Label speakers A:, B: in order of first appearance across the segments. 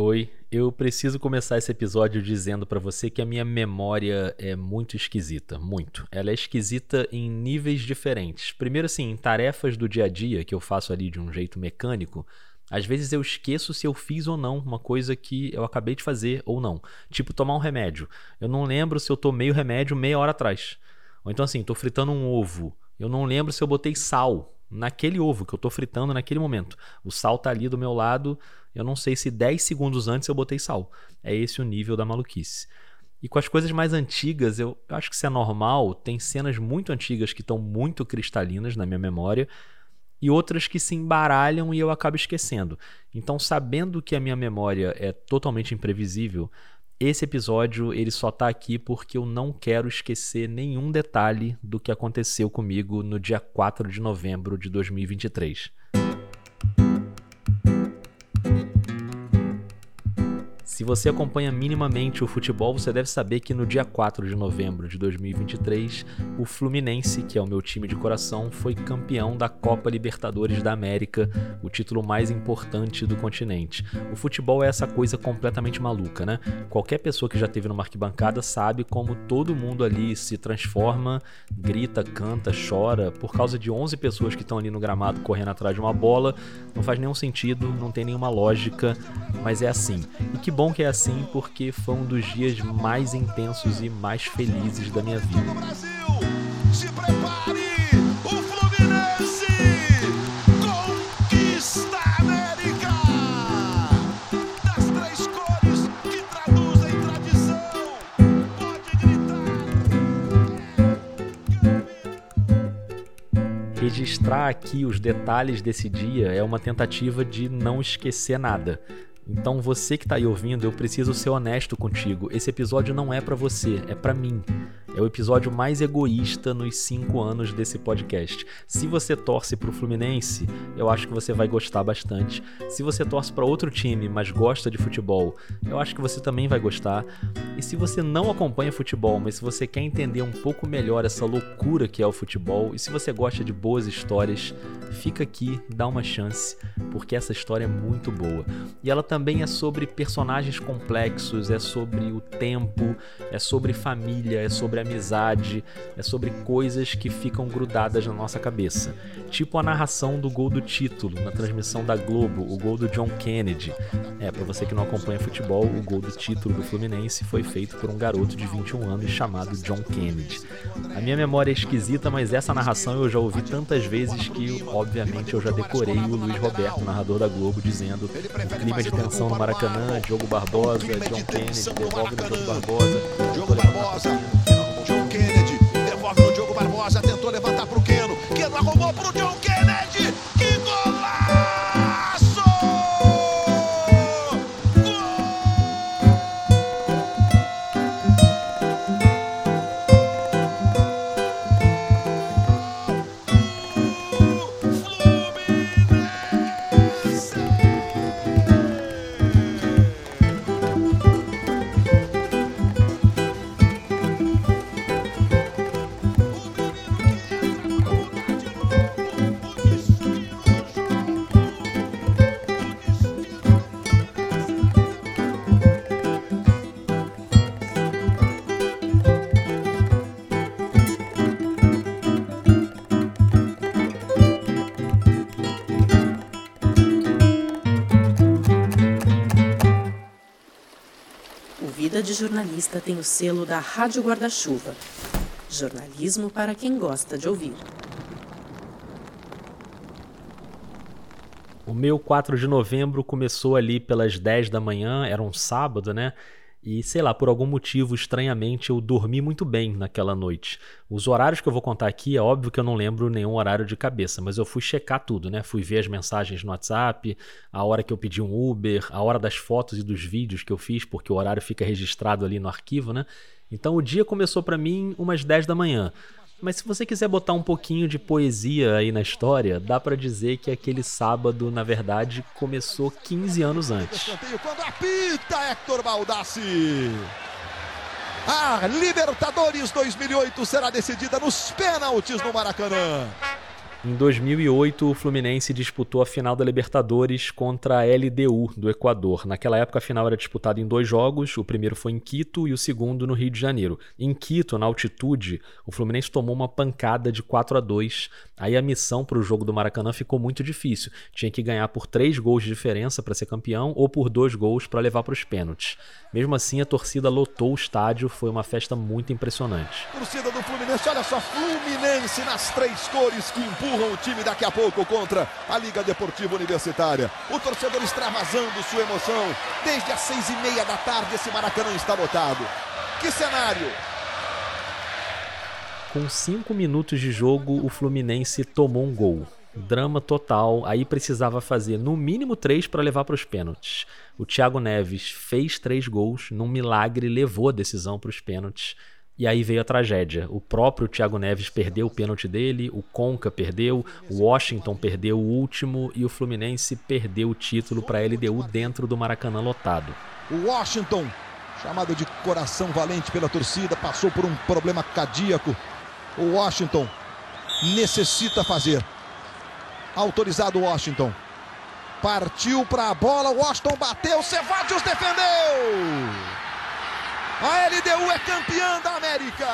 A: Oi, eu preciso começar esse episódio dizendo para você que a minha memória é muito esquisita, muito. Ela é esquisita em níveis diferentes. Primeiro assim, em tarefas do dia a dia que eu faço ali de um jeito mecânico, às vezes eu esqueço se eu fiz ou não uma coisa que eu acabei de fazer ou não. Tipo tomar um remédio. Eu não lembro se eu tomei o remédio meia hora atrás. Ou então assim, tô fritando um ovo. Eu não lembro se eu botei sal naquele ovo que eu tô fritando naquele momento. O sal tá ali do meu lado, eu não sei se 10 segundos antes eu botei sal. É esse o nível da maluquice. E com as coisas mais antigas, eu acho que isso é normal. Tem cenas muito antigas que estão muito cristalinas na minha memória e outras que se embaralham e eu acabo esquecendo. Então, sabendo que a minha memória é totalmente imprevisível, esse episódio ele só tá aqui porque eu não quero esquecer nenhum detalhe do que aconteceu comigo no dia 4 de novembro de 2023. Se você acompanha minimamente o futebol, você deve saber que no dia 4 de novembro de 2023, o Fluminense, que é o meu time de coração, foi campeão da Copa Libertadores da América, o título mais importante do continente. O futebol é essa coisa completamente maluca, né? Qualquer pessoa que já teve numa arquibancada sabe como todo mundo ali se transforma, grita, canta, chora por causa de 11 pessoas que estão ali no gramado correndo atrás de uma bola. Não faz nenhum sentido, não tem nenhuma lógica, mas é assim. E que bom bom que é assim porque foi um dos dias mais intensos e mais felizes da minha vida. se prepare! O Fluminense conquista a América! Das três cores que traduzem tradição, pode gritar! Registrar aqui os detalhes desse dia é uma tentativa de não esquecer nada. Então você que está aí ouvindo, eu preciso ser honesto contigo. Esse episódio não é para você, é para mim. É o episódio mais egoísta nos cinco anos desse podcast. Se você torce para o Fluminense, eu acho que você vai gostar bastante. Se você torce para outro time, mas gosta de futebol, eu acho que você também vai gostar. E se você não acompanha futebol, mas se você quer entender um pouco melhor essa loucura que é o futebol, e se você gosta de boas histórias, fica aqui, dá uma chance, porque essa história é muito boa. E ela também é sobre personagens complexos, é sobre o tempo, é sobre família, é sobre amizade, é sobre coisas que ficam grudadas na nossa cabeça. Tipo a narração do gol do título na transmissão da Globo, o gol do John Kennedy. É, para você que não acompanha futebol, o gol do título do Fluminense foi feito por um garoto de 21 anos chamado John Kennedy. A minha memória é esquisita, mas essa narração eu já ouvi tantas vezes que, obviamente, eu já decorei o Luiz Roberto, narrador da Globo, dizendo o clima de tensão no Maracanã, Diogo Barbosa, John Kennedy, devolve no Diogo Barbosa, Diogo Barbosa.
B: Barbosa tentou levantar para o Keno. Keno arrumou
C: de jornalista tem o selo da Rádio Guarda-Chuva. Jornalismo para quem gosta de ouvir.
A: O meu 4 de novembro começou ali pelas 10 da manhã, era um sábado, né? E sei lá, por algum motivo, estranhamente, eu dormi muito bem naquela noite. Os horários que eu vou contar aqui, é óbvio que eu não lembro nenhum horário de cabeça, mas eu fui checar tudo, né? Fui ver as mensagens no WhatsApp, a hora que eu pedi um Uber, a hora das fotos e dos vídeos que eu fiz, porque o horário fica registrado ali no arquivo, né? Então o dia começou para mim umas 10 da manhã. Mas se você quiser botar um pouquinho de poesia aí na história, dá para dizer que aquele sábado, na verdade, começou 15 anos antes.
B: Quando apita Hector Baldassi. A Libertadores 2008 será decidida nos pênaltis no Maracanã.
A: Em 2008, o Fluminense disputou a final da Libertadores contra a LDU do Equador. Naquela época, a final era disputada em dois jogos. O primeiro foi em Quito e o segundo no Rio de Janeiro. Em Quito, na altitude, o Fluminense tomou uma pancada de 4 a 2. Aí a missão para o jogo do Maracanã ficou muito difícil. Tinha que ganhar por três gols de diferença para ser campeão ou por dois gols para levar para os pênaltis. Mesmo assim, a torcida lotou o estádio. Foi uma festa muito impressionante.
B: Torcida do Fluminense, olha só, Fluminense nas três cores que empurram o time daqui a pouco contra a Liga Deportiva Universitária. O torcedor extravasando sua emoção. Desde as seis e meia da tarde, esse Maracanã está lotado. Que cenário!
A: Com cinco minutos de jogo, o Fluminense tomou um gol. Drama total. Aí precisava fazer no mínimo três para levar para os pênaltis. O Thiago Neves fez três gols, num milagre levou a decisão para os pênaltis. E aí veio a tragédia. O próprio Thiago Neves perdeu o pênalti dele, o Conca perdeu, o Washington perdeu o último e o Fluminense perdeu o título para a LDU dentro do Maracanã lotado.
B: O Washington, chamado de coração valente pela torcida, passou por um problema cardíaco. O Washington necessita fazer. Autorizado Washington. Partiu para a bola, Washington bateu, Cevadios defendeu! A LDU é campeã da América.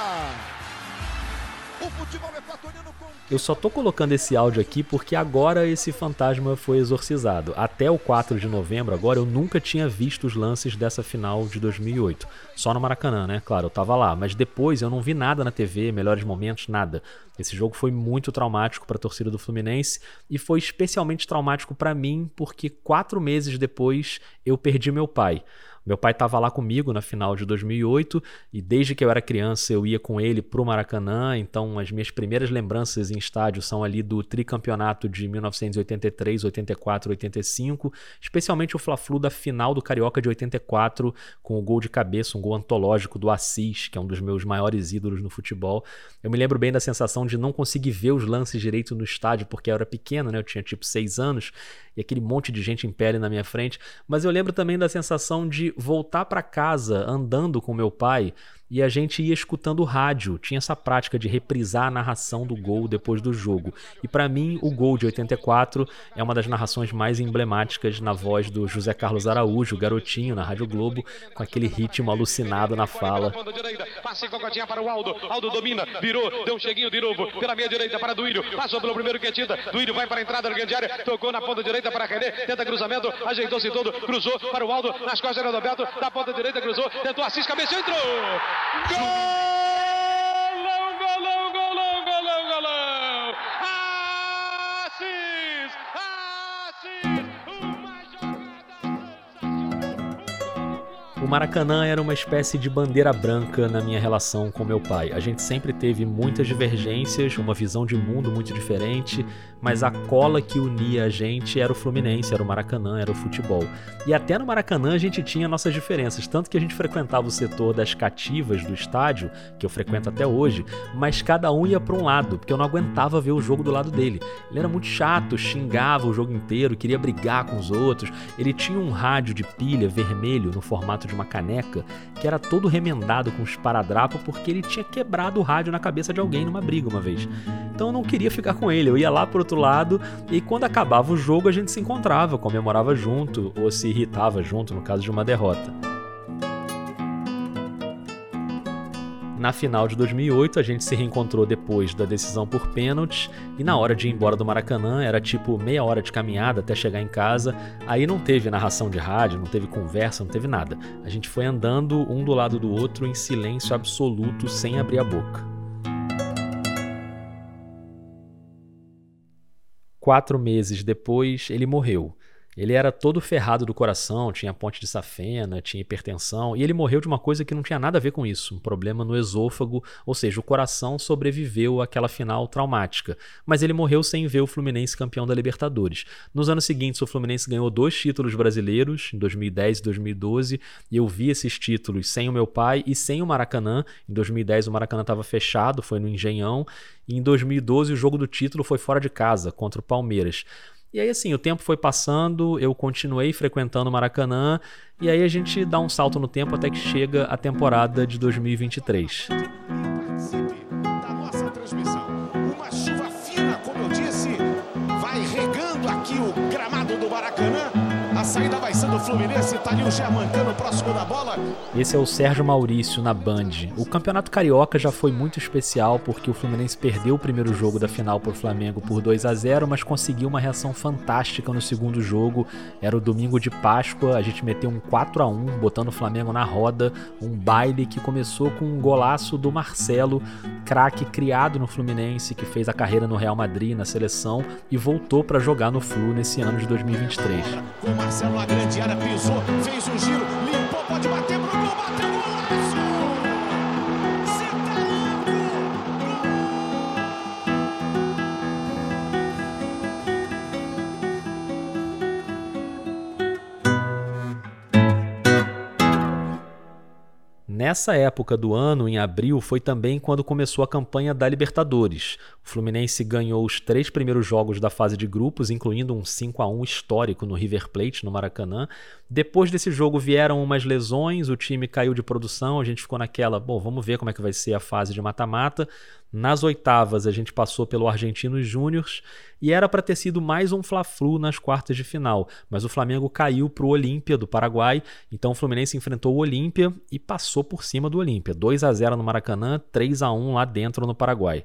A: O futebol equatoriano eu só tô colocando esse áudio aqui porque agora esse fantasma foi exorcizado. Até o 4 de novembro, agora eu nunca tinha visto os lances dessa final de 2008. Só no Maracanã, né? Claro, eu tava lá, mas depois eu não vi nada na TV, melhores momentos, nada. Esse jogo foi muito traumático para a torcida do Fluminense e foi especialmente traumático para mim porque quatro meses depois eu perdi meu pai. Meu pai estava lá comigo na final de 2008 e desde que eu era criança eu ia com ele pro Maracanã, então as minhas primeiras lembranças em estádio são ali do tricampeonato de 1983, 84, 85, especialmente o Fla-Flu da final do Carioca de 84 com o gol de cabeça, um gol antológico do Assis, que é um dos meus maiores ídolos no futebol. Eu me lembro bem da sensação de não conseguir ver os lances direito no estádio porque eu era pequeno, né? Eu tinha tipo seis anos e aquele monte de gente em pele na minha frente, mas eu lembro também da sensação de voltar para casa andando com meu pai e a gente ia escutando o rádio. Tinha essa prática de reprisar a narração do gol depois do jogo. E para mim, o gol de 84 é uma das narrações mais emblemáticas na voz do José Carlos Araújo, garotinho na Rádio Globo, com aquele ritmo alucinado na fala. Passe cocotinha para o Aldo. Aldo domina, virou, deu um cheguinho de novo pela meia direita para Duílio. Passou pelo primeiro quetida. Duílio vai para a entrada da grande área, tocou na ponta direita para René, tenta cruzamento, ajeitou-se todo, cruzou para o Aldo, nas costas do Roberto, da ponta direita cruzou, tentou Assis, cabeceou, entrou! Gol! O Maracanã era uma espécie de bandeira branca na minha relação com meu pai. A gente sempre teve muitas divergências, uma visão de mundo muito diferente, mas a cola que unia a gente era o Fluminense, era o Maracanã, era o futebol. E até no Maracanã a gente tinha nossas diferenças, tanto que a gente frequentava o setor das cativas do estádio, que eu frequento até hoje, mas cada um ia para um lado, porque eu não aguentava ver o jogo do lado dele. Ele era muito chato, xingava o jogo inteiro, queria brigar com os outros. Ele tinha um rádio de pilha vermelho no formato de de uma caneca que era todo remendado com esparadrapo porque ele tinha quebrado o rádio na cabeça de alguém numa briga uma vez. Então eu não queria ficar com ele, eu ia lá pro outro lado e quando acabava o jogo a gente se encontrava, comemorava junto ou se irritava junto no caso de uma derrota. Na final de 2008, a gente se reencontrou depois da decisão por pênaltis e na hora de ir embora do Maracanã era tipo meia hora de caminhada até chegar em casa. Aí não teve narração de rádio, não teve conversa, não teve nada. A gente foi andando um do lado do outro em silêncio absoluto, sem abrir a boca. Quatro meses depois, ele morreu. Ele era todo ferrado do coração, tinha ponte de safena, tinha hipertensão, e ele morreu de uma coisa que não tinha nada a ver com isso, um problema no esôfago, ou seja, o coração sobreviveu àquela final traumática. Mas ele morreu sem ver o Fluminense campeão da Libertadores. Nos anos seguintes, o Fluminense ganhou dois títulos brasileiros, em 2010 e 2012, e eu vi esses títulos sem o meu pai e sem o Maracanã. Em 2010 o Maracanã estava fechado, foi no Engenhão, e em 2012 o jogo do título foi fora de casa, contra o Palmeiras. E aí, assim, o tempo foi passando, eu continuei frequentando o Maracanã, e aí a gente dá um salto no tempo até que chega a temporada de 2023. Participe da nossa
D: Fluminense, tá ali o Germancano próximo da bola.
A: Esse é o Sérgio Maurício na Band. O Campeonato Carioca já foi muito especial porque o Fluminense perdeu o primeiro jogo da final por Flamengo por 2 a 0, mas conseguiu uma reação fantástica no segundo jogo. Era o domingo de Páscoa, a gente meteu um 4 a 1, botando o Flamengo na roda, um baile que começou com um golaço do Marcelo, craque criado no Fluminense, que fez a carreira no Real Madrid, na seleção e voltou para jogar no Flu nesse ano de 2023.
D: Com o Marcelo na grande área, pisou, fez um giro, limpou, pode bater pro gol, bateu golaço! Tá
A: Nessa época do ano, em abril, foi também quando começou a campanha da Libertadores. Fluminense ganhou os três primeiros jogos da fase de grupos, incluindo um 5 a 1 histórico no River Plate, no Maracanã. Depois desse jogo vieram umas lesões, o time caiu de produção, a gente ficou naquela, bom, vamos ver como é que vai ser a fase de mata-mata. Nas oitavas, a gente passou pelo Argentinos Júniors e era para ter sido mais um Fla-Flu nas quartas de final, mas o Flamengo caiu para o Olímpia do Paraguai, então o Fluminense enfrentou o Olímpia e passou por cima do Olímpia. 2 a 0 no Maracanã, 3 a 1 lá dentro no Paraguai.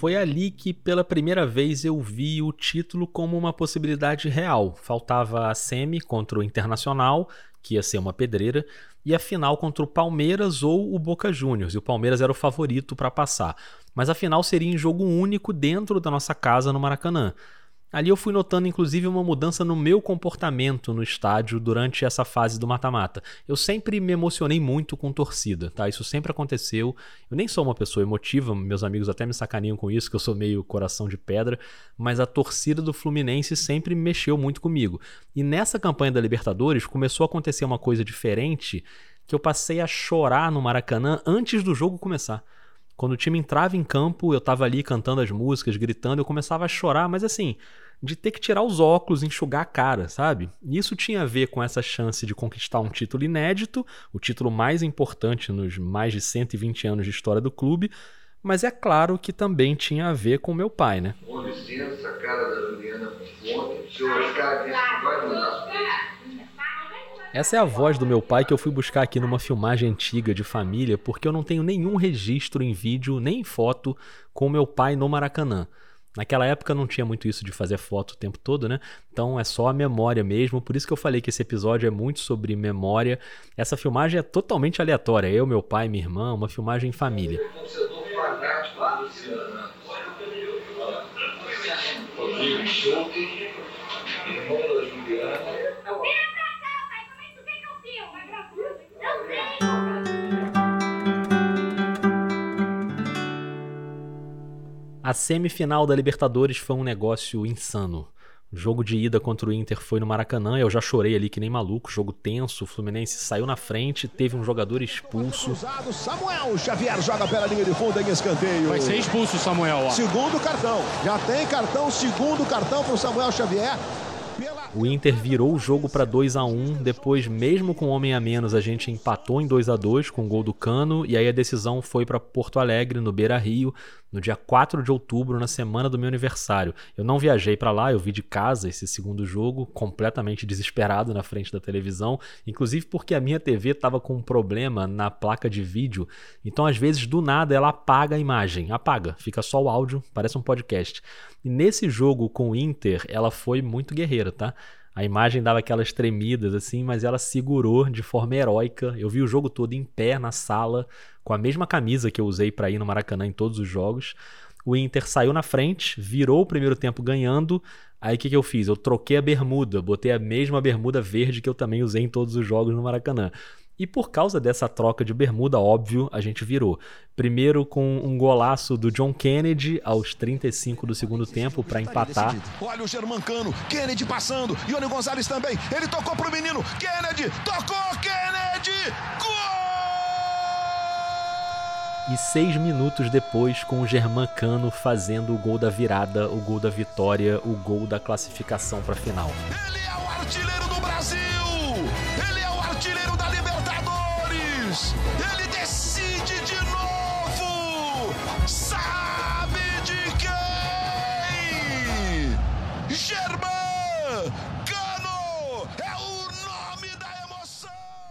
A: Foi ali que pela primeira vez eu vi o título como uma possibilidade real. Faltava a semi contra o Internacional, que ia ser uma pedreira, e a final contra o Palmeiras ou o Boca Juniors. E o Palmeiras era o favorito para passar. Mas a final seria em jogo único dentro da nossa casa no Maracanã. Ali eu fui notando inclusive uma mudança no meu comportamento no estádio durante essa fase do mata-mata. Eu sempre me emocionei muito com torcida, tá? Isso sempre aconteceu. Eu nem sou uma pessoa emotiva, meus amigos até me sacaninham com isso, que eu sou meio coração de pedra, mas a torcida do Fluminense sempre mexeu muito comigo. E nessa campanha da Libertadores começou a acontecer uma coisa diferente, que eu passei a chorar no Maracanã antes do jogo começar. Quando o time entrava em campo, eu tava ali cantando as músicas, gritando, eu começava a chorar, mas assim, de ter que tirar os óculos, enxugar a cara, sabe? E isso tinha a ver com essa chance de conquistar um título inédito, o título mais importante nos mais de 120 anos de história do clube, mas é claro que também tinha a ver com meu pai, né?
E: Com licença, cara da Juliana que vai mandar.
A: Essa é a voz do meu pai que eu fui buscar aqui numa filmagem antiga de família, porque eu não tenho nenhum registro em vídeo nem em foto com meu pai no Maracanã. Naquela época não tinha muito isso de fazer foto o tempo todo, né? Então é só a memória mesmo. Por isso que eu falei que esse episódio é muito sobre memória. Essa filmagem é totalmente aleatória. Eu, meu pai, minha irmã, uma filmagem em família. A semifinal da Libertadores foi um negócio insano. O jogo de ida contra o Inter foi no Maracanã, eu já chorei ali que nem maluco, jogo tenso, o Fluminense saiu na frente, teve um jogador expulso.
B: Cruzado, Samuel Xavier joga pela linha de fundo em escanteio.
D: Vai ser expulso o Samuel, ó.
B: Segundo cartão. Já tem cartão, segundo cartão para o Samuel Xavier.
A: O Inter virou o jogo para 2 a 1 depois, mesmo com um homem a menos, a gente empatou em 2 a 2 com o gol do Cano, e aí a decisão foi para Porto Alegre, no Beira Rio, no dia 4 de outubro, na semana do meu aniversário. Eu não viajei para lá, eu vi de casa esse segundo jogo, completamente desesperado na frente da televisão, inclusive porque a minha TV estava com um problema na placa de vídeo, então às vezes do nada ela apaga a imagem, apaga, fica só o áudio, parece um podcast. E nesse jogo com o Inter, ela foi muito guerreira, tá? A imagem dava aquelas tremidas assim, mas ela segurou de forma heróica. Eu vi o jogo todo em pé na sala, com a mesma camisa que eu usei para ir no Maracanã em todos os jogos. O Inter saiu na frente, virou o primeiro tempo ganhando. Aí o que, que eu fiz? Eu troquei a bermuda, botei a mesma bermuda verde que eu também usei em todos os jogos no Maracanã. E por causa dessa troca de bermuda, óbvio, a gente virou. Primeiro com um golaço do John Kennedy aos 35 do segundo tempo para empatar.
B: Olha o Germancano, Kennedy passando, Ione Gonzalez também. Ele tocou pro menino, Kennedy, tocou, Kennedy, gol!
A: E seis minutos depois, com o Germancano fazendo o gol da virada, o gol da vitória, o gol da classificação para a final.
B: Ele é o artilheiro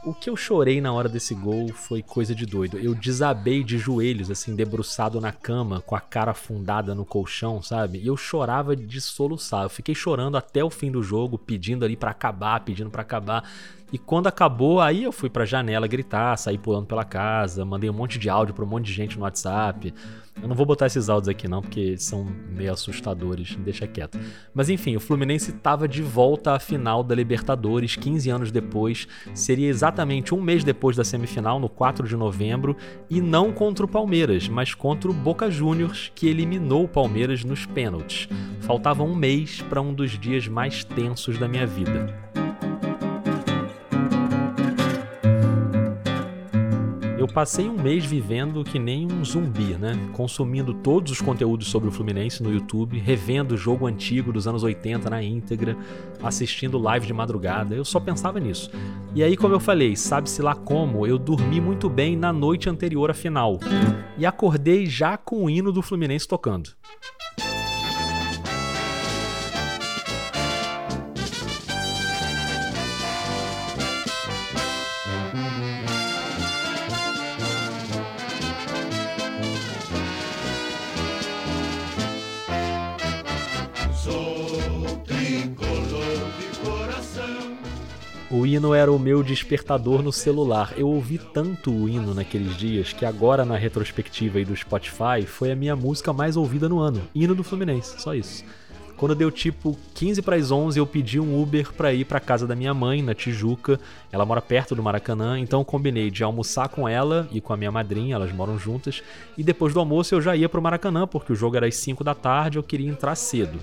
B: O
A: que eu chorei na hora desse gol foi coisa de doido. Eu desabei de joelhos, assim, debruçado na cama, com a cara afundada no colchão, sabe? E eu chorava de soluçar. Eu fiquei chorando até o fim do jogo, pedindo ali para acabar, pedindo para acabar. E quando acabou, aí eu fui pra janela gritar, saí pulando pela casa, mandei um monte de áudio pra um monte de gente no WhatsApp. Eu não vou botar esses áudios aqui não, porque são meio assustadores, deixa quieto. Mas enfim, o Fluminense estava de volta à final da Libertadores 15 anos depois. Seria exatamente um mês depois da semifinal, no 4 de novembro, e não contra o Palmeiras, mas contra o Boca Juniors, que eliminou o Palmeiras nos pênaltis. Faltava um mês para um dos dias mais tensos da minha vida. Eu passei um mês vivendo que nem um zumbi, né? Consumindo todos os conteúdos sobre o Fluminense no YouTube, revendo o jogo antigo dos anos 80 na íntegra, assistindo live de madrugada. Eu só pensava nisso. E aí, como eu falei, sabe-se lá como, eu dormi muito bem na noite anterior à final. E acordei já com o hino do Fluminense tocando. O hino era o meu despertador no celular. Eu ouvi tanto o hino naqueles dias que agora na retrospectiva aí do Spotify foi a minha música mais ouvida no ano. Hino do Fluminense, só isso. Quando deu tipo 15 para as 11, eu pedi um Uber para ir para casa da minha mãe na Tijuca. Ela mora perto do Maracanã, então combinei de almoçar com ela e com a minha madrinha, elas moram juntas, e depois do almoço eu já ia pro Maracanã porque o jogo era às 5 da tarde, eu queria entrar cedo.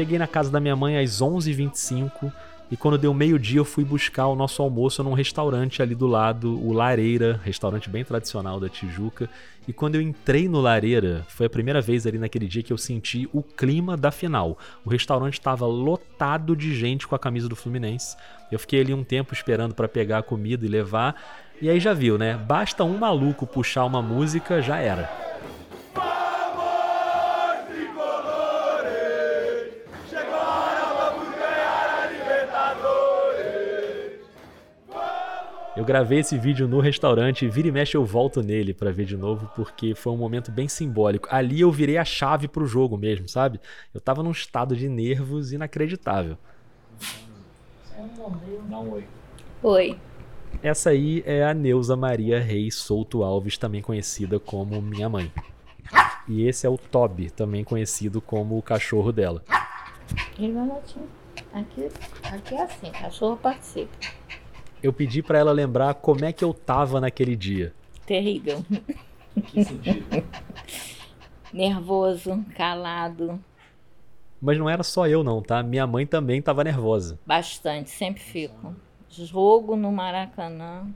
A: Cheguei na casa da minha mãe às 11h25 e quando deu meio-dia eu fui buscar o nosso almoço num restaurante ali do lado, o Lareira, restaurante bem tradicional da Tijuca. E quando eu entrei no Lareira, foi a primeira vez ali naquele dia que eu senti o clima da final. O restaurante estava lotado de gente com a camisa do Fluminense. Eu fiquei ali um tempo esperando para pegar a comida e levar. E aí já viu, né? Basta um maluco puxar uma música, já era. Eu gravei esse vídeo no restaurante e vira e mexe eu volto nele pra ver de novo, porque foi um momento bem simbólico. Ali eu virei a chave pro jogo mesmo, sabe? Eu tava num estado de nervos inacreditável.
F: Oi.
A: Essa aí é a Neuza Maria Reis Souto Alves, também conhecida como minha mãe. E esse é o Toby, também conhecido como o cachorro dela.
F: Ele vai latir. Aqui, aqui é assim, cachorro participa.
A: Eu pedi pra ela lembrar como é que eu tava naquele dia.
F: Terrível.
A: Que sentido?
F: Nervoso, calado,
A: Mas não era só eu não, tá? Minha mãe também tava nervosa.
F: bastante, sempre fico. Jogo no Maracanã.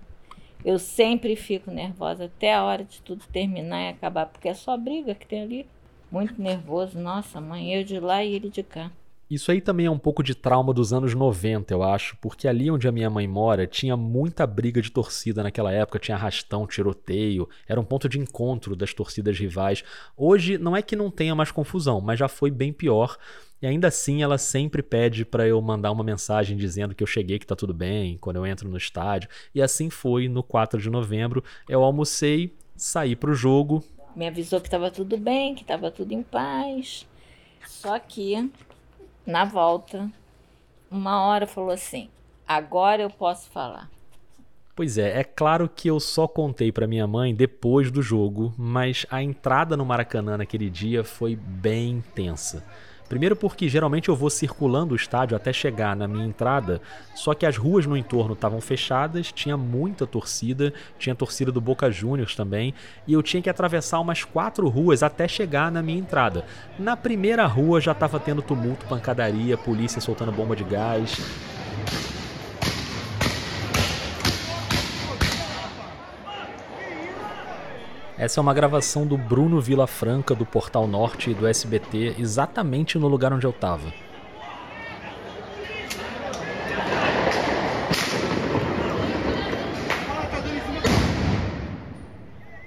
F: Eu sempre fico nervosa até a hora de tudo terminar e acabar, porque é só briga que tem ali. Muito nervoso. Nossa, mãe, eu de lá e ele de cá.
A: Isso aí também é um pouco de trauma dos anos 90, eu acho, porque ali onde a minha mãe mora tinha muita briga de torcida naquela época, tinha arrastão, tiroteio, era um ponto de encontro das torcidas rivais. Hoje não é que não tenha mais confusão, mas já foi bem pior. E ainda assim ela sempre pede para eu mandar uma mensagem dizendo que eu cheguei, que tá tudo bem, quando eu entro no estádio. E assim foi no 4 de novembro. Eu almocei, saí pro jogo,
F: Me avisou que estava tudo bem, que estava tudo em paz. Só que, na volta, uma hora falou assim: agora eu posso falar.
A: Pois é, é claro que eu só contei pra minha mãe depois do jogo, mas a entrada no Maracanã naquele dia foi bem tensa. Primeiro porque geralmente eu vou circulando o estádio até chegar na minha entrada, só que as ruas no entorno estavam fechadas, tinha muita torcida, tinha torcida do Boca Juniors também, e eu tinha que atravessar umas quatro ruas até chegar na minha entrada. Na primeira rua já estava tendo tumulto, pancadaria, polícia soltando bomba de gás, Essa é uma gravação do Bruno Vilafranca do Portal Norte e do SBT, exatamente no lugar onde eu tava.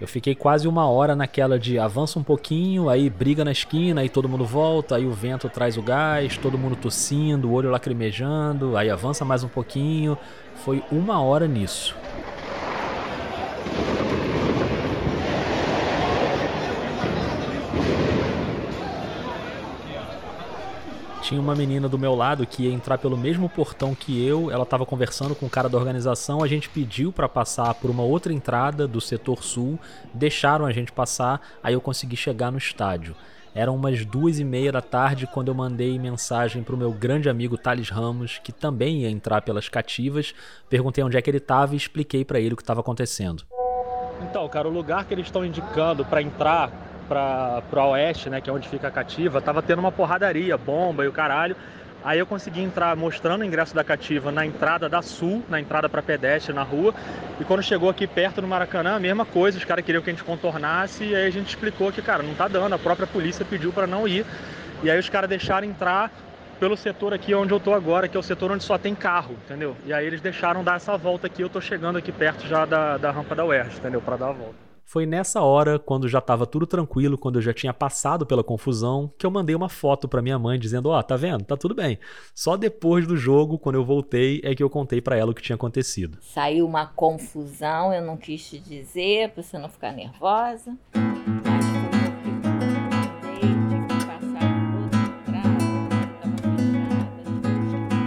A: Eu fiquei quase uma hora naquela de avança um pouquinho, aí briga na esquina, aí todo mundo volta, aí o vento traz o gás, todo mundo tossindo, olho lacrimejando, aí avança mais um pouquinho. Foi uma hora nisso. Tinha uma menina do meu lado que ia entrar pelo mesmo portão que eu, ela estava conversando com o cara da organização, a gente pediu para passar por uma outra entrada do setor sul, deixaram a gente passar, aí eu consegui chegar no estádio. Eram umas duas e meia da tarde quando eu mandei mensagem para o meu grande amigo Thales Ramos, que também ia entrar pelas cativas. Perguntei onde é que ele estava e expliquei para ele o que estava acontecendo. Então, cara, o lugar que eles estão indicando para entrar para o oeste, né, que é onde fica a cativa, tava tendo uma porradaria, bomba e o caralho. Aí eu consegui entrar mostrando o ingresso da cativa na entrada da Sul, na entrada para pedestre na rua. E quando chegou aqui perto do Maracanã, a mesma coisa, os caras queriam que a gente contornasse e aí a gente explicou que, cara, não tá dando, a própria polícia pediu para não ir. E aí os caras deixaram entrar pelo setor aqui onde eu tô agora, que é o setor onde só tem carro, entendeu? E aí eles deixaram dar essa volta aqui, eu tô chegando aqui perto já da, da rampa da UERJ, entendeu? Para dar a volta. Foi nessa hora, quando já estava tudo tranquilo, quando eu já tinha passado pela confusão, que eu mandei uma foto para minha mãe dizendo: "Ó, oh, tá vendo? Tá tudo bem". Só depois do jogo, quando eu voltei, é que eu contei para ela o que tinha acontecido.
F: Saiu uma confusão, eu não quis te dizer, para você não ficar nervosa.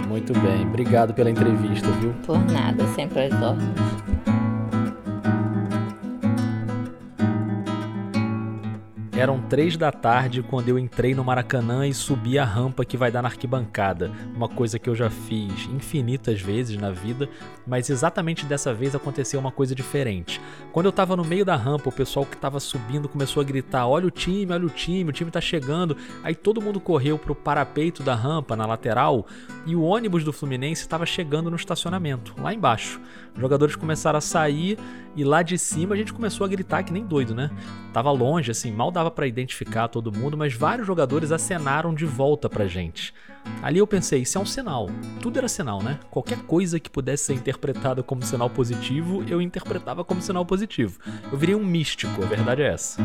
A: Muito bem, obrigado pela entrevista, viu?
F: Por nada, sempre às ordens.
A: Eram três da tarde quando eu entrei no Maracanã e subi a rampa que vai dar na arquibancada. Uma coisa que eu já fiz infinitas vezes na vida, mas exatamente dessa vez aconteceu uma coisa diferente. Quando eu tava no meio da rampa, o pessoal que tava subindo começou a gritar: Olha o time, olha o time, o time tá chegando. Aí todo mundo correu pro parapeito da rampa, na lateral, e o ônibus do Fluminense estava chegando no estacionamento, lá embaixo. Os jogadores começaram a sair e lá de cima a gente começou a gritar que nem doido, né? Tava longe, assim, mal dava para identificar todo mundo, mas vários jogadores acenaram de volta pra gente. Ali eu pensei, isso é um sinal. Tudo era sinal, né? Qualquer coisa que pudesse ser interpretada como sinal positivo, eu interpretava como sinal positivo. Eu virei um místico, a verdade é essa.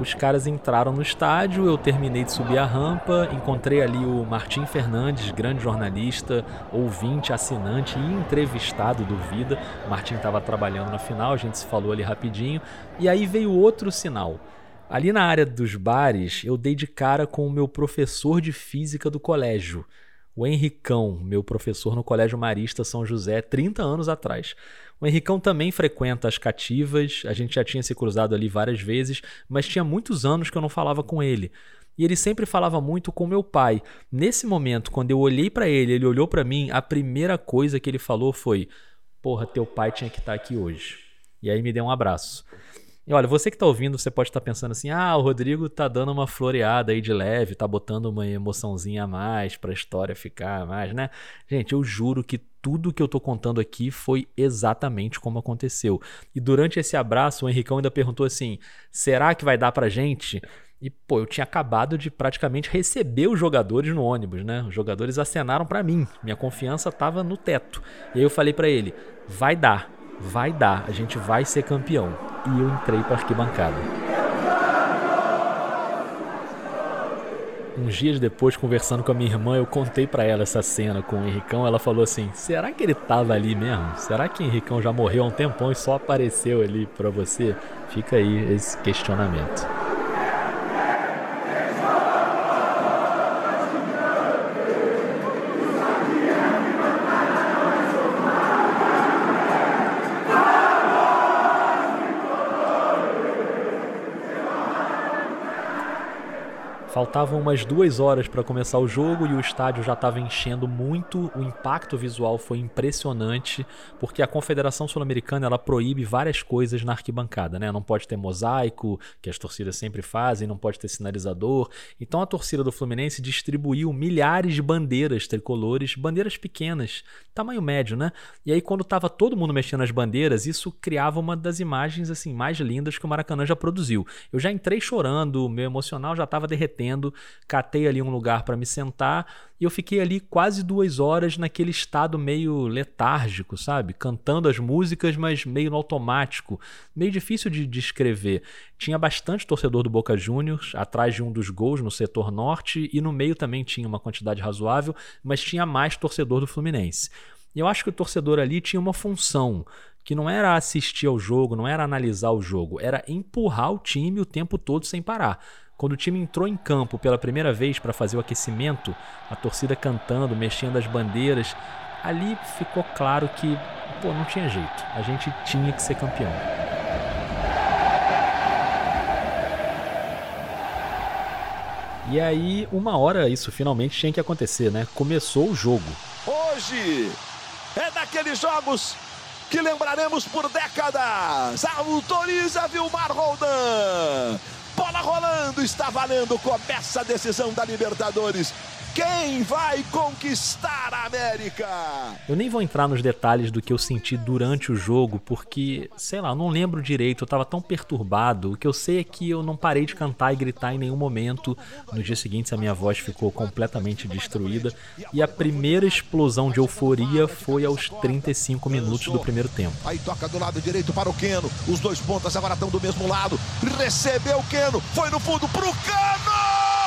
A: Os caras entraram no estádio, eu terminei de subir a rampa, encontrei ali o Martim Fernandes, grande jornalista, ouvinte, assinante e entrevistado do Vida. O Martim estava trabalhando na final, a gente se falou ali rapidinho. E aí veio outro sinal. Ali na área dos bares, eu dei de cara com o meu professor de física do colégio, o Henricão, meu professor no Colégio Marista São José, 30 anos atrás. O Henricão também frequenta as cativas, a gente já tinha se cruzado ali várias vezes, mas tinha muitos anos que eu não falava com ele. E ele sempre falava muito com meu pai. Nesse momento, quando eu olhei para ele, ele olhou para mim, a primeira coisa que ele falou foi: "Porra, teu pai tinha que estar tá aqui hoje". E aí me deu um abraço. E olha, você que está ouvindo, você pode estar tá pensando assim: ah, o Rodrigo tá dando uma floreada aí de leve, tá botando uma emoçãozinha a mais para a história ficar mais, né? Gente, eu juro que tudo que eu tô contando aqui foi exatamente como aconteceu. E durante esse abraço, o Henricão ainda perguntou assim: será que vai dar pra gente? E, pô, eu tinha acabado de praticamente receber os jogadores no ônibus, né? Os jogadores acenaram para mim. Minha confiança tava no teto. E aí eu falei para ele: vai dar vai dar, a gente vai ser campeão. E eu entrei para arquibancada. Uns dias depois, conversando com a minha irmã, eu contei para ela essa cena com o Henricão. Ela falou assim: será que ele tava ali mesmo? Será que Henricão já morreu há um tempão e só apareceu ali para você? Fica aí esse questionamento. Faltavam umas duas horas para começar o jogo e o estádio já estava enchendo muito. O impacto visual foi impressionante, porque a Confederação Sul-Americana ela proíbe várias coisas na arquibancada, né? Não pode ter mosaico, que as torcidas sempre fazem, não pode ter sinalizador. Então a torcida do Fluminense distribuiu milhares de bandeiras tricolores, bandeiras pequenas, tamanho médio, né? E aí quando estava todo mundo mexendo as bandeiras, isso criava uma das imagens assim mais lindas que o Maracanã já produziu. Eu já entrei chorando, meu emocional já estava derretendo correndo, catei ali um lugar para me sentar e eu fiquei ali quase duas horas naquele estado meio letárgico, sabe? Cantando as músicas, mas meio no automático, meio difícil de descrever. Tinha bastante torcedor do Boca Juniors atrás de um dos gols no setor norte e no meio também tinha uma quantidade razoável, mas tinha mais torcedor do Fluminense. E eu acho que o torcedor ali tinha uma função, que não era assistir ao jogo, não era analisar o jogo, era empurrar o time o tempo todo sem parar. Quando o time entrou em campo pela primeira vez para fazer o aquecimento, a torcida cantando, mexendo as bandeiras, ali ficou claro que, pô, não tinha jeito. A gente tinha que ser campeão. E aí, uma hora isso finalmente tinha que acontecer, né? Começou o jogo.
B: Hoje é daqueles jogos que lembraremos por décadas. Autoriza Vilmar Roldan. Bola rolando, está valendo. Começa a decisão da Libertadores. Quem vai conquistar a América?
A: Eu nem vou entrar nos detalhes do que eu senti durante o jogo, porque, sei lá, eu não lembro direito, eu tava tão perturbado. O que eu sei é que eu não parei de cantar e gritar em nenhum momento. No dia seguinte, a minha voz ficou completamente destruída. E a primeira explosão de euforia foi aos 35 minutos do primeiro tempo.
B: Aí toca do lado direito para o Keno. Os dois pontas agora estão do mesmo lado. Recebeu o Keno, foi no fundo pro Cano!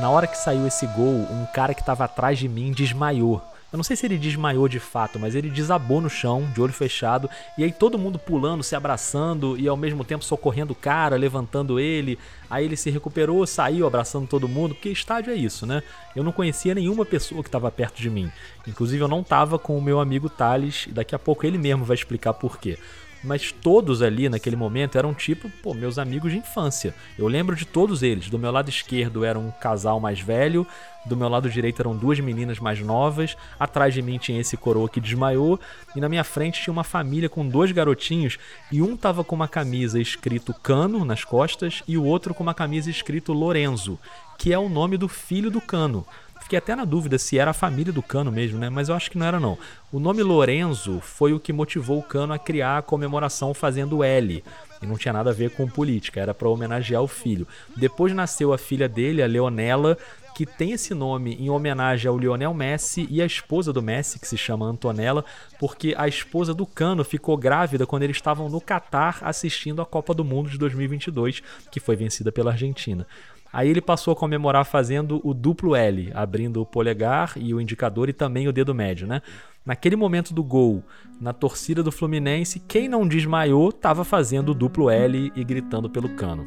A: Na hora que saiu esse gol, um cara que estava atrás de mim desmaiou. Eu não sei se ele desmaiou de fato, mas ele desabou no chão, de olho fechado, e aí todo mundo pulando, se abraçando e ao mesmo tempo socorrendo o cara, levantando ele. Aí ele se recuperou, saiu abraçando todo mundo, porque estádio é isso, né? Eu não conhecia nenhuma pessoa que estava perto de mim. Inclusive eu não estava com o meu amigo Thales, e daqui a pouco ele mesmo vai explicar por quê mas todos ali naquele momento eram tipo, pô, meus amigos de infância. Eu lembro de todos eles. Do meu lado esquerdo era um casal mais velho, do meu lado direito eram duas meninas mais novas, atrás de mim tinha esse coroa que desmaiou, e na minha frente tinha uma família com dois garotinhos, e um tava com uma camisa escrito Cano nas costas e o outro com uma camisa escrito Lorenzo, que é o nome do filho do Cano. Fiquei até na dúvida se era a família do Cano mesmo, né? Mas eu acho que não era não. O nome Lorenzo foi o que motivou o Cano a criar a comemoração fazendo L. E não tinha nada a ver com política, era para homenagear o filho. Depois nasceu a filha dele, a Leonela, que tem esse nome em homenagem ao Lionel Messi e a esposa do Messi, que se chama Antonella, porque a esposa do Cano ficou grávida quando eles estavam no Catar assistindo a Copa do Mundo de 2022, que foi vencida pela Argentina. Aí ele passou a comemorar fazendo o duplo L, abrindo o polegar e o indicador e também o dedo médio, né? Naquele momento do gol, na torcida do Fluminense, quem não desmaiou estava fazendo o duplo L e gritando pelo cano.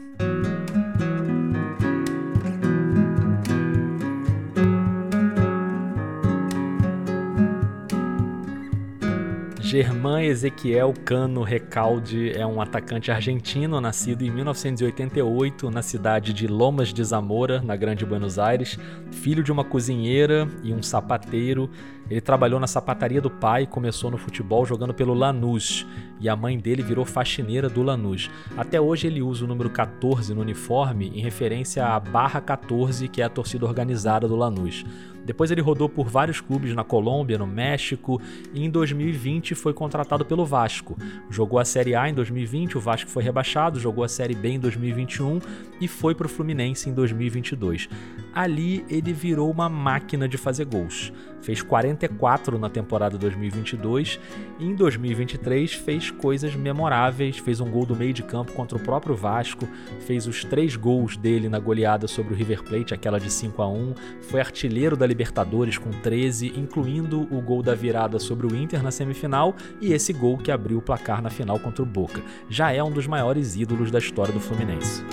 A: Germán Ezequiel Cano Recalde é um atacante argentino nascido em 1988 na cidade de Lomas de Zamora, na Grande Buenos Aires, filho de uma cozinheira e um sapateiro. Ele trabalhou na sapataria do pai, começou no futebol jogando pelo Lanús e a mãe dele virou faxineira do Lanús. Até hoje ele usa o número 14 no uniforme em referência à Barra 14, que é a torcida organizada do Lanús. Depois ele rodou por vários clubes na Colômbia, no México e em 2020 foi contratado pelo Vasco. Jogou a Série A em 2020, o Vasco foi rebaixado, jogou a Série B em 2021 e foi para o Fluminense em 2022. Ali ele virou uma máquina de fazer gols. Fez 44 na temporada 2022 e em 2023 fez coisas memoráveis, fez um gol do meio de campo contra o próprio Vasco, fez os três gols dele na goleada sobre o River Plate, aquela de 5 a 1, foi artilheiro da Libertadores com 13, incluindo o gol da virada sobre o Inter na semifinal e esse gol que abriu o placar na final contra o Boca. Já é um dos maiores ídolos da história do Fluminense.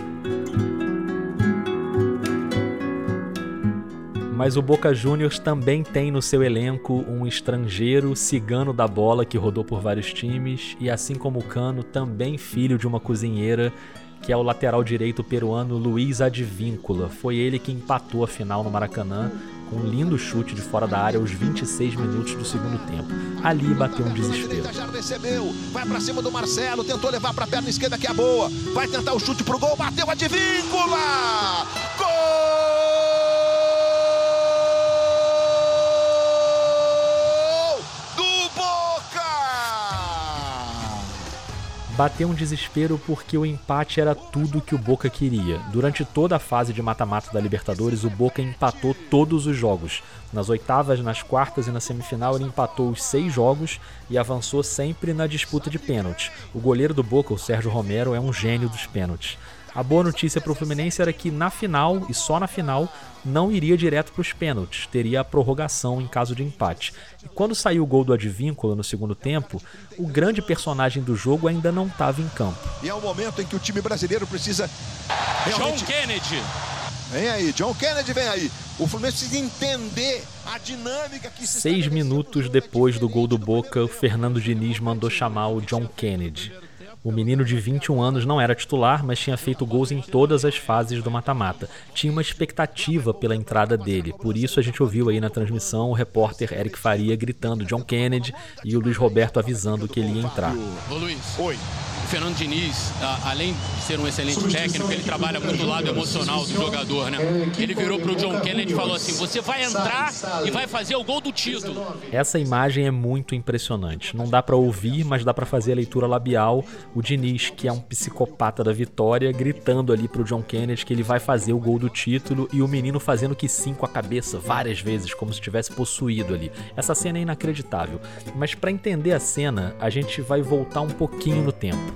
A: Mas o Boca Juniors também tem no seu elenco um estrangeiro cigano da bola que rodou por vários times e assim como o Cano, também filho de uma cozinheira que é o lateral direito peruano Luiz Advíncula. Foi ele que empatou a final no Maracanã com um lindo chute de fora da área aos 26 minutos do segundo tempo. Ali bateu um desespero.
B: Já recebeu, vai para cima do Marcelo, tentou levar para a perna esquerda que é boa, vai tentar o chute pro gol, bateu Advíncula! Gol!
A: Bateu um desespero porque o empate era tudo que o Boca queria. Durante toda a fase de mata-mata da Libertadores, o Boca empatou todos os jogos. Nas oitavas, nas quartas e na semifinal, ele empatou os seis jogos e avançou sempre na disputa de pênaltis. O goleiro do Boca, o Sérgio Romero, é um gênio dos pênaltis. A boa notícia para o Fluminense era que na final, e só na final, não iria direto para os pênaltis, teria a prorrogação em caso de empate. E quando saiu o gol do Advíncula no segundo tempo, o grande personagem do jogo ainda não estava em campo.
B: E é um momento em que o time brasileiro precisa realmente...
D: John Kennedy.
B: Vem aí, John Kennedy vem aí. O Fluminense precisa entender a dinâmica que se
A: Seis minutos depois do gol do Boca, o Fernando Diniz mandou chamar o John Kennedy. O menino de 21 anos não era titular, mas tinha feito gols em todas as fases do mata-mata. Tinha uma expectativa pela entrada dele. Por isso a gente ouviu aí na transmissão o repórter Eric Faria gritando John Kennedy e o Luiz Roberto avisando que ele ia entrar.
G: Ô Luiz. Oi. O Fernando Diniz, além de ser um excelente técnico, ele trabalha muito o lado emocional do jogador, né? Ele virou pro John Kennedy e falou assim: "Você vai entrar e vai fazer o gol do título".
A: Essa imagem é muito impressionante. Não dá para ouvir, mas dá para fazer a leitura labial. O Diniz, que é um psicopata da vitória, gritando ali pro John Kennedy que ele vai fazer o gol do título e o menino fazendo que sim com a cabeça várias vezes, como se tivesse possuído ali. Essa cena é inacreditável. Mas para entender a cena, a gente vai voltar um pouquinho no tempo.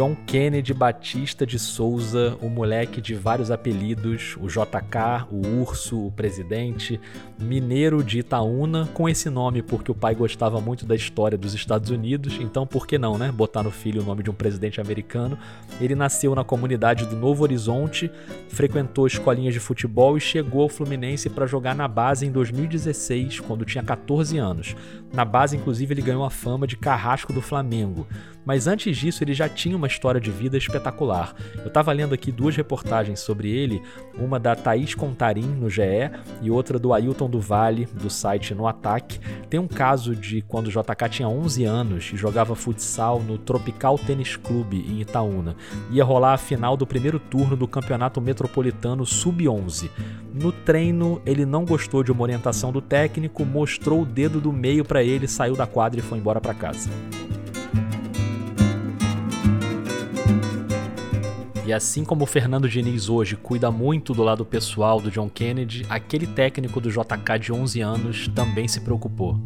A: John Kennedy Batista de Souza, o moleque de vários apelidos, o JK, o Urso, o Presidente, mineiro de Itaúna, com esse nome porque o pai gostava muito da história dos Estados Unidos, então por que não, né? Botar no filho o nome de um presidente americano. Ele nasceu na comunidade do Novo Horizonte, frequentou escolinhas de futebol e chegou ao Fluminense para jogar na base em 2016, quando tinha 14 anos. Na base, inclusive, ele ganhou a fama de carrasco do Flamengo. Mas antes disso, ele já tinha uma história de vida espetacular. Eu estava lendo aqui duas reportagens sobre ele, uma da Thaís Contarim, no GE, e outra do Ailton do Vale, do site No Ataque. Tem um caso de quando o JK tinha 11 anos e jogava futsal no Tropical Tênis Clube, em Itaúna. Ia rolar a final do primeiro turno do Campeonato Metropolitano Sub-11. No treino, ele não gostou de uma orientação do técnico, mostrou o dedo do meio para ele, saiu da quadra e foi embora para casa. E assim como o Fernando Diniz hoje cuida muito do lado pessoal do John Kennedy, aquele técnico do JK de 11 anos também se preocupou.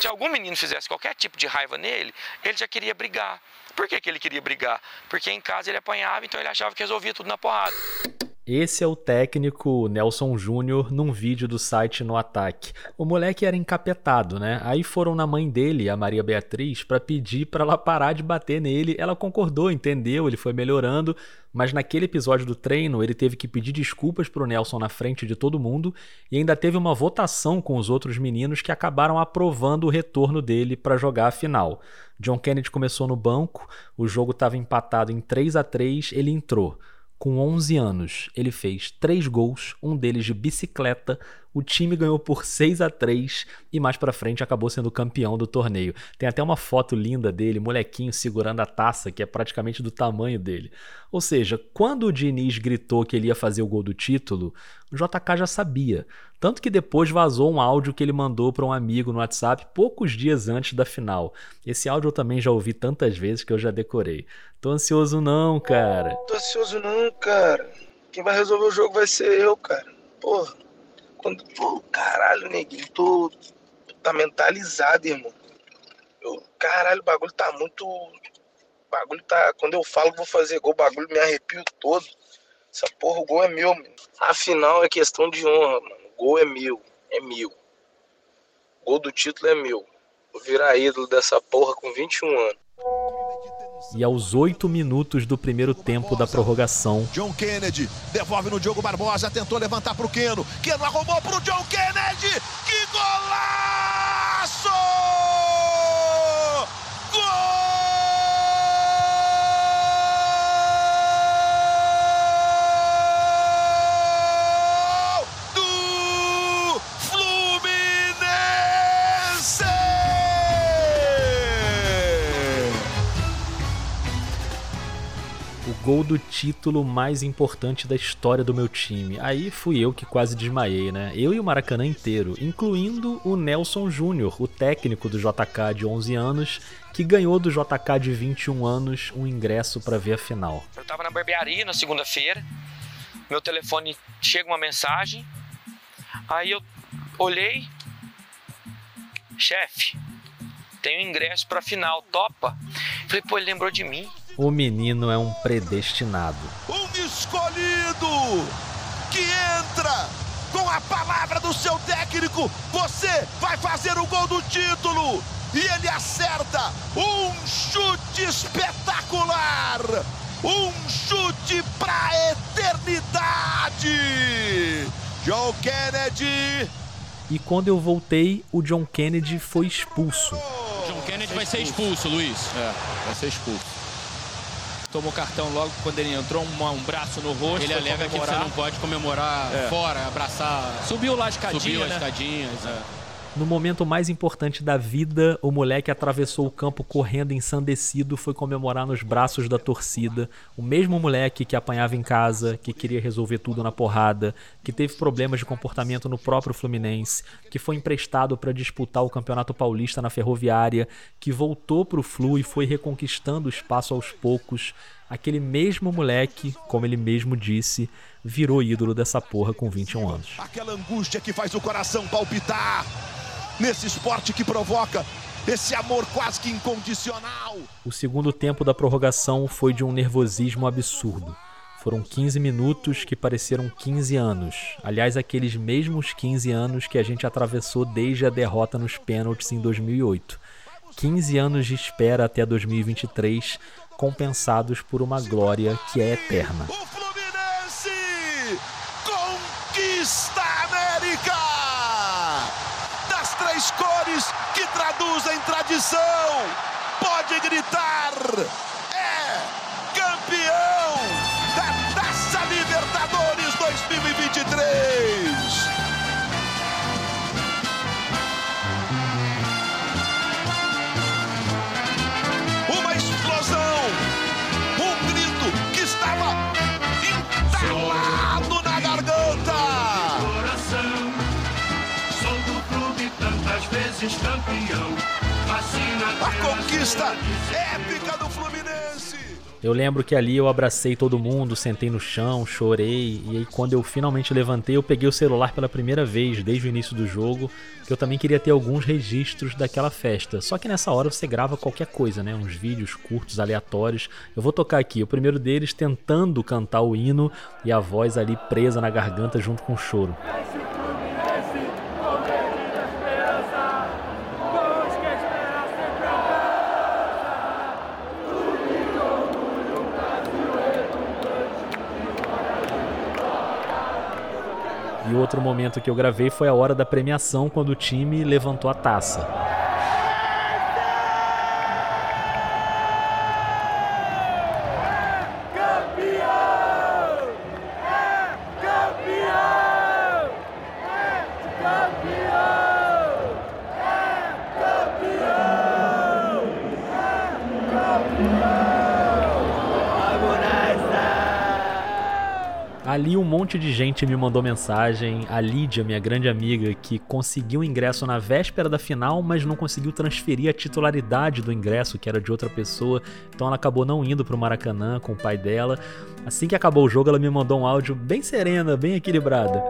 H: Se algum menino fizesse qualquer tipo de raiva nele, ele já queria brigar. Por que, que ele queria brigar? Porque em casa ele apanhava, então ele achava que resolvia tudo na porrada.
A: Esse é o técnico Nelson Júnior num vídeo do site No Ataque. O moleque era encapetado, né? Aí foram na mãe dele, a Maria Beatriz, para pedir para ela parar de bater nele. Ela concordou, entendeu, ele foi melhorando, mas naquele episódio do treino ele teve que pedir desculpas pro Nelson na frente de todo mundo e ainda teve uma votação com os outros meninos que acabaram aprovando o retorno dele para jogar a final. John Kennedy começou no banco, o jogo estava empatado em 3 a 3, ele entrou. Com 11 anos, ele fez três gols, um deles de bicicleta. O time ganhou por 6 a 3 e mais para frente acabou sendo campeão do torneio. Tem até uma foto linda dele, molequinho segurando a taça, que é praticamente do tamanho dele. Ou seja, quando o Diniz gritou que ele ia fazer o gol do título, o JK já sabia. Tanto que depois vazou um áudio que ele mandou para um amigo no WhatsApp poucos dias antes da final. Esse áudio eu também já ouvi tantas vezes que eu já decorei. Tô ansioso não, cara.
I: Tô ansioso não, cara. Quem vai resolver o jogo vai ser eu, cara. Porra. Quando. Pô, caralho, neguinho. Tô. Tá mentalizado, irmão. Eu, caralho, o bagulho tá muito. O bagulho tá. Quando eu falo que vou fazer gol, o bagulho me arrepio todo. Essa porra, o gol é meu, mano. Afinal, é questão de honra, mano. O gol é meu. É meu. O gol do título é meu. Vou virar ídolo dessa porra com 21 anos.
A: E aos oito minutos do primeiro tempo da prorrogação,
B: John Kennedy devolve no Diogo Barbosa, tentou levantar pro Keno. Keno arrumou pro John Kennedy. Que golaço! Gol do
A: título mais importante da história do meu time. Aí fui eu que quase desmaiei, né? Eu e o Maracanã inteiro, incluindo o Nelson Júnior, o técnico do JK de 11 anos, que ganhou do JK de 21 anos um ingresso para ver a final.
H: Eu tava na barbearia na segunda-feira, meu telefone chega uma mensagem, aí eu olhei, chefe, tem um ingresso pra final, topa? Falei, pô, ele lembrou de mim.
A: O menino é um predestinado.
B: Um escolhido que entra com a palavra do seu técnico. Você vai fazer o gol do título. E ele acerta um chute espetacular. Um chute pra eternidade. John Kennedy.
A: E quando eu voltei, o John Kennedy foi expulso.
G: John Kennedy vai ser expulso, Luiz.
J: É, vai ser expulso. Tomou cartão logo quando ele entrou, um, um braço no rosto.
G: Ele alega que você não pode comemorar
J: É.
G: fora, abraçar.
J: Subiu lá a escadinha,
G: Subiu as
J: né?
G: escadinhas. é.
A: No momento mais importante da vida, o moleque atravessou o campo correndo ensandecido, foi comemorar nos braços da torcida. O mesmo moleque que apanhava em casa, que queria resolver tudo na porrada, que teve problemas de comportamento no próprio Fluminense, que foi emprestado para disputar o Campeonato Paulista na Ferroviária, que voltou pro Flu e foi reconquistando o espaço aos poucos. Aquele mesmo moleque, como ele mesmo disse, virou ídolo dessa porra com 21 anos.
B: Aquela angústia que faz o coração palpitar. Nesse esporte que provoca esse amor quase que incondicional.
A: O segundo tempo da prorrogação foi de um nervosismo absurdo. Foram 15 minutos que pareceram 15 anos. Aliás, aqueles mesmos 15 anos que a gente atravessou desde a derrota nos pênaltis em 2008. 15 anos de espera até 2023, compensados por uma glória que é eterna.
B: O Fluminense conquista a América! Das três cores que traduzem tradição, pode gritar: campeão. A conquista épica do Fluminense!
A: Eu lembro que ali eu abracei todo mundo, sentei no chão, chorei, e aí quando eu finalmente levantei, eu peguei o celular pela primeira vez desde o início do jogo, que eu também queria ter alguns registros daquela festa. Só que nessa hora você grava qualquer coisa, né? Uns vídeos curtos, aleatórios. Eu vou tocar aqui o primeiro deles tentando cantar o hino e a voz ali presa na garganta junto com o choro. E outro momento que eu gravei foi a hora da premiação, quando o time levantou a taça. Ali um monte de gente me mandou mensagem. A Lídia, minha grande amiga, que conseguiu ingresso na véspera da final, mas não conseguiu transferir a titularidade do ingresso, que era de outra pessoa. Então ela acabou não indo pro Maracanã com o pai dela. Assim que acabou o jogo, ela me mandou um áudio bem serena, bem equilibrada.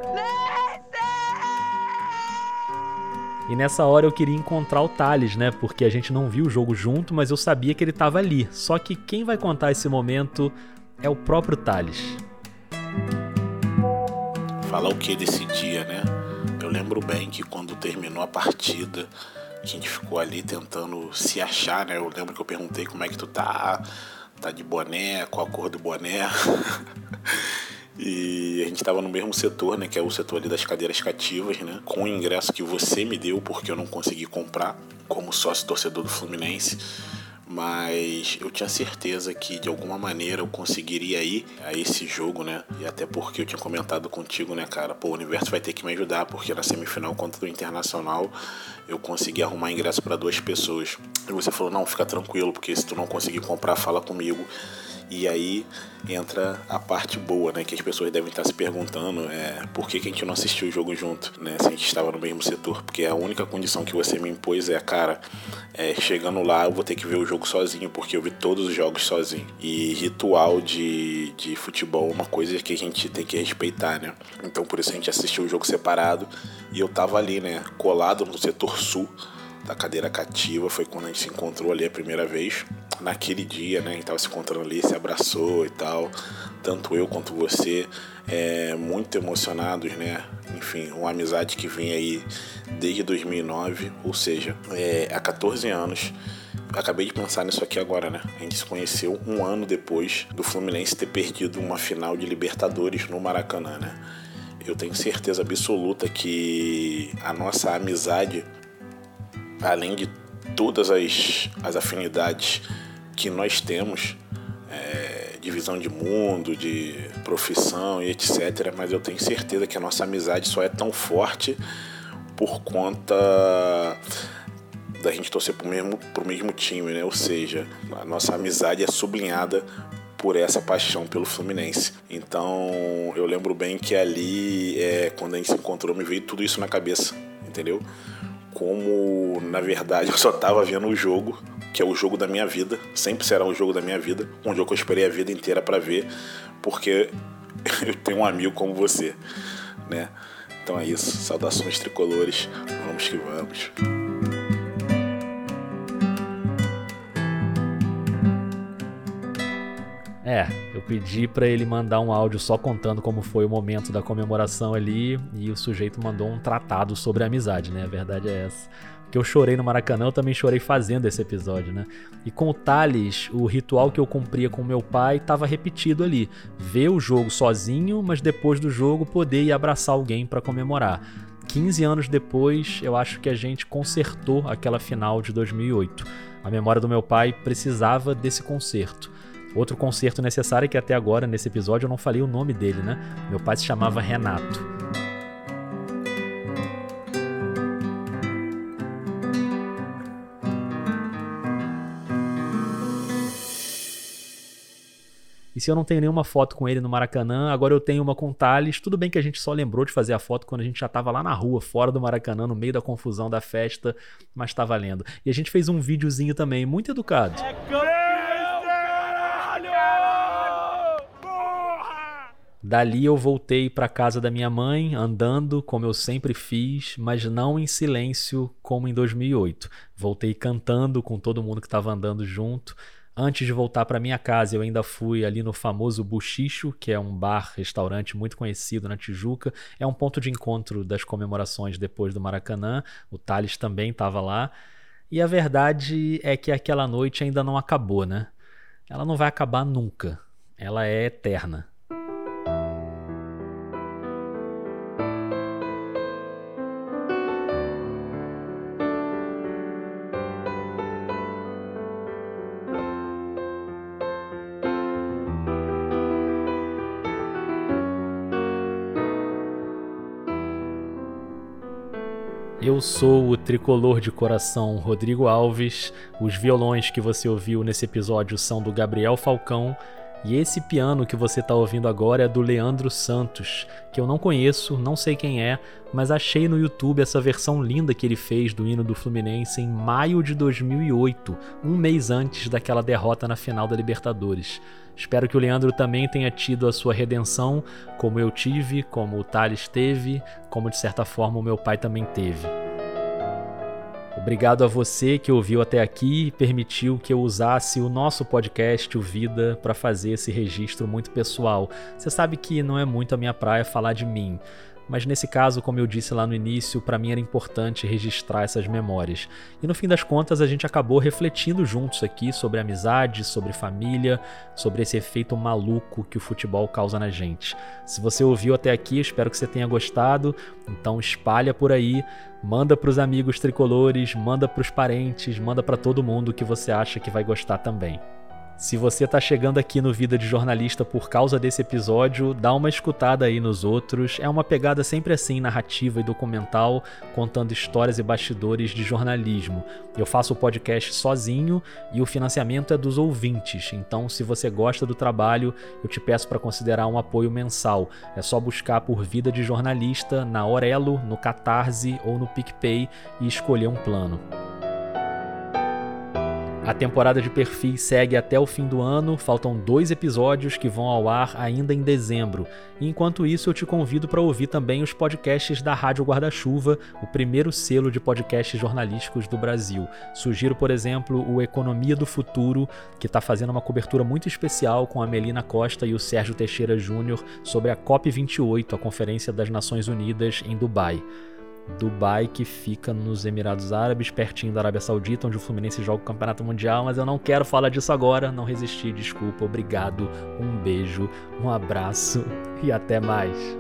A: E nessa hora eu queria encontrar o Thales, né? Porque a gente não viu o jogo junto, mas eu sabia que ele estava ali. Só que quem vai contar esse momento é o próprio Thales.
K: Falar o que desse dia, né? Eu lembro bem que quando terminou a partida, a gente ficou ali tentando se achar, né? Eu lembro que eu perguntei como é que tu tá, tá de boné, qual a cor do boné. E a gente tava no mesmo setor, né? Que é o setor ali das cadeiras cativas, né? Com o ingresso que você me deu, porque eu não consegui comprar como sócio torcedor do Fluminense. Mas eu tinha certeza que de alguma maneira eu conseguiria ir a esse jogo, né? E até porque eu tinha comentado contigo, né, cara? Pô, o universo vai ter que me ajudar, porque na semifinal contra o Internacional eu consegui arrumar ingresso para duas pessoas. E você falou: não, fica tranquilo, porque se tu não conseguir comprar, fala comigo. E aí entra a parte boa, né? Que as pessoas devem estar se perguntando é, por que, que a gente não assistiu o jogo junto, né? Se a gente estava no mesmo setor. Porque a única condição que você me impôs é, cara, é, chegando lá eu vou ter que ver o jogo sozinho, porque eu vi todos os jogos sozinho. E ritual de, de futebol é uma coisa que a gente tem que respeitar, né? Então por isso a gente assistiu o jogo separado e eu tava ali, né? Colado no setor sul da cadeira cativa. Foi quando a gente se encontrou ali a primeira vez. Naquele dia, né? A gente tava se encontrando ali, se abraçou e tal. Tanto eu quanto você. É, muito emocionados, né? Enfim, uma amizade que vem aí desde 2009, ou seja, é, há 14 anos. Acabei de pensar nisso aqui agora, né? A gente se conheceu um ano depois do Fluminense ter perdido uma final de Libertadores no Maracanã, né? Eu tenho certeza absoluta que a nossa amizade além de todas as, as afinidades que nós temos, é, de visão de mundo, de profissão e etc., mas eu tenho certeza que a nossa amizade só é tão forte por conta da gente torcer pro mesmo, mesmo time, né? Ou seja, a nossa amizade é sublinhada por essa paixão pelo Fluminense. Então eu lembro bem que ali, é, quando a gente se encontrou, me veio tudo isso na cabeça, entendeu? Como na verdade eu só tava vendo o jogo, que é o jogo da minha vida, sempre será o jogo da minha vida, um jogo que eu esperei a vida inteira para ver, porque eu tenho um amigo como você, né? Então é isso, saudações tricolores, vamos que vamos.
A: É, eu pedi para ele mandar um áudio só contando como foi o momento da comemoração ali e o sujeito mandou um tratado sobre amizade, né? A verdade é essa. Que eu chorei no Maracanã, eu também chorei fazendo esse episódio, né? E com o Thales, o ritual que eu cumpria com meu pai estava repetido ali. Ver o jogo sozinho, mas depois do jogo poder ir abraçar alguém para comemorar. 15 anos depois, eu acho que a gente consertou aquela final de 2008. A memória do meu pai precisava desse conserto. Outro concerto necessário é que até agora, nesse episódio, eu não falei o nome dele, né? Meu pai se chamava Renato. E se eu não tenho nenhuma foto com ele no Maracanã, agora eu tenho uma com o Thales. Tudo bem que a gente só lembrou de fazer a foto quando a gente já estava lá na rua, fora do Maracanã, no meio da confusão da festa, mas tá valendo. E a gente fez um videozinho também, muito educado. É Dali eu voltei para casa da minha mãe, andando como eu sempre fiz, mas não em silêncio como em 2008. Voltei cantando com todo mundo que estava andando junto. Antes de voltar para minha casa, eu ainda fui ali no famoso Buchicho, que é um bar, restaurante muito conhecido na Tijuca. É um ponto de encontro das comemorações depois do Maracanã. O Thales também estava lá. E a verdade é que aquela noite ainda não acabou, né? Ela não vai acabar nunca. Ela é eterna. Eu sou o tricolor de coração Rodrigo Alves. Os violões que você ouviu nesse episódio são do Gabriel Falcão. E esse piano que você está ouvindo agora é do Leandro Santos, que eu não conheço, não sei quem é, mas achei no YouTube essa versão linda que ele fez do hino do Fluminense em maio de 2008, um mês antes daquela derrota na final da Libertadores. Espero que o Leandro também tenha tido a sua redenção, como eu tive, como o Thales teve, como de certa forma o meu pai também teve. Obrigado a você que ouviu até aqui e permitiu que eu usasse o nosso podcast, o Vida, para fazer esse registro muito pessoal. Você sabe que não é muito a minha praia falar de mim mas nesse caso, como eu disse lá no início, para mim era importante registrar essas memórias. E no fim das contas, a gente acabou refletindo juntos aqui sobre amizade, sobre família, sobre esse efeito maluco que o futebol causa na gente. Se você ouviu até aqui, espero que você tenha gostado. Então espalha por aí, manda para os amigos tricolores, manda para os parentes, manda para todo mundo que você acha que vai gostar também. Se você está chegando aqui no Vida de Jornalista por causa desse episódio, dá uma escutada aí nos outros. É uma pegada sempre assim, narrativa e documental, contando histórias e bastidores de jornalismo. Eu faço o podcast sozinho e o financiamento é dos ouvintes. Então, se você gosta do trabalho, eu te peço para considerar um apoio mensal. É só buscar por Vida de Jornalista na Orelo, no Catarse ou no PicPay e escolher um plano. A temporada de perfis segue até o fim do ano, faltam dois episódios que vão ao ar ainda em dezembro. Enquanto isso, eu te convido para ouvir também os podcasts da Rádio Guarda-Chuva, o primeiro selo de podcasts jornalísticos do Brasil. Sugiro, por exemplo, o Economia do Futuro, que está fazendo uma cobertura muito especial com a Melina Costa e o Sérgio Teixeira Júnior sobre a COP28, a Conferência das Nações Unidas em Dubai. Dubai, que fica nos Emirados Árabes, pertinho da Arábia Saudita, onde o Fluminense joga o Campeonato Mundial, mas eu não quero falar disso agora, não resisti, desculpa, obrigado, um beijo, um abraço e até mais.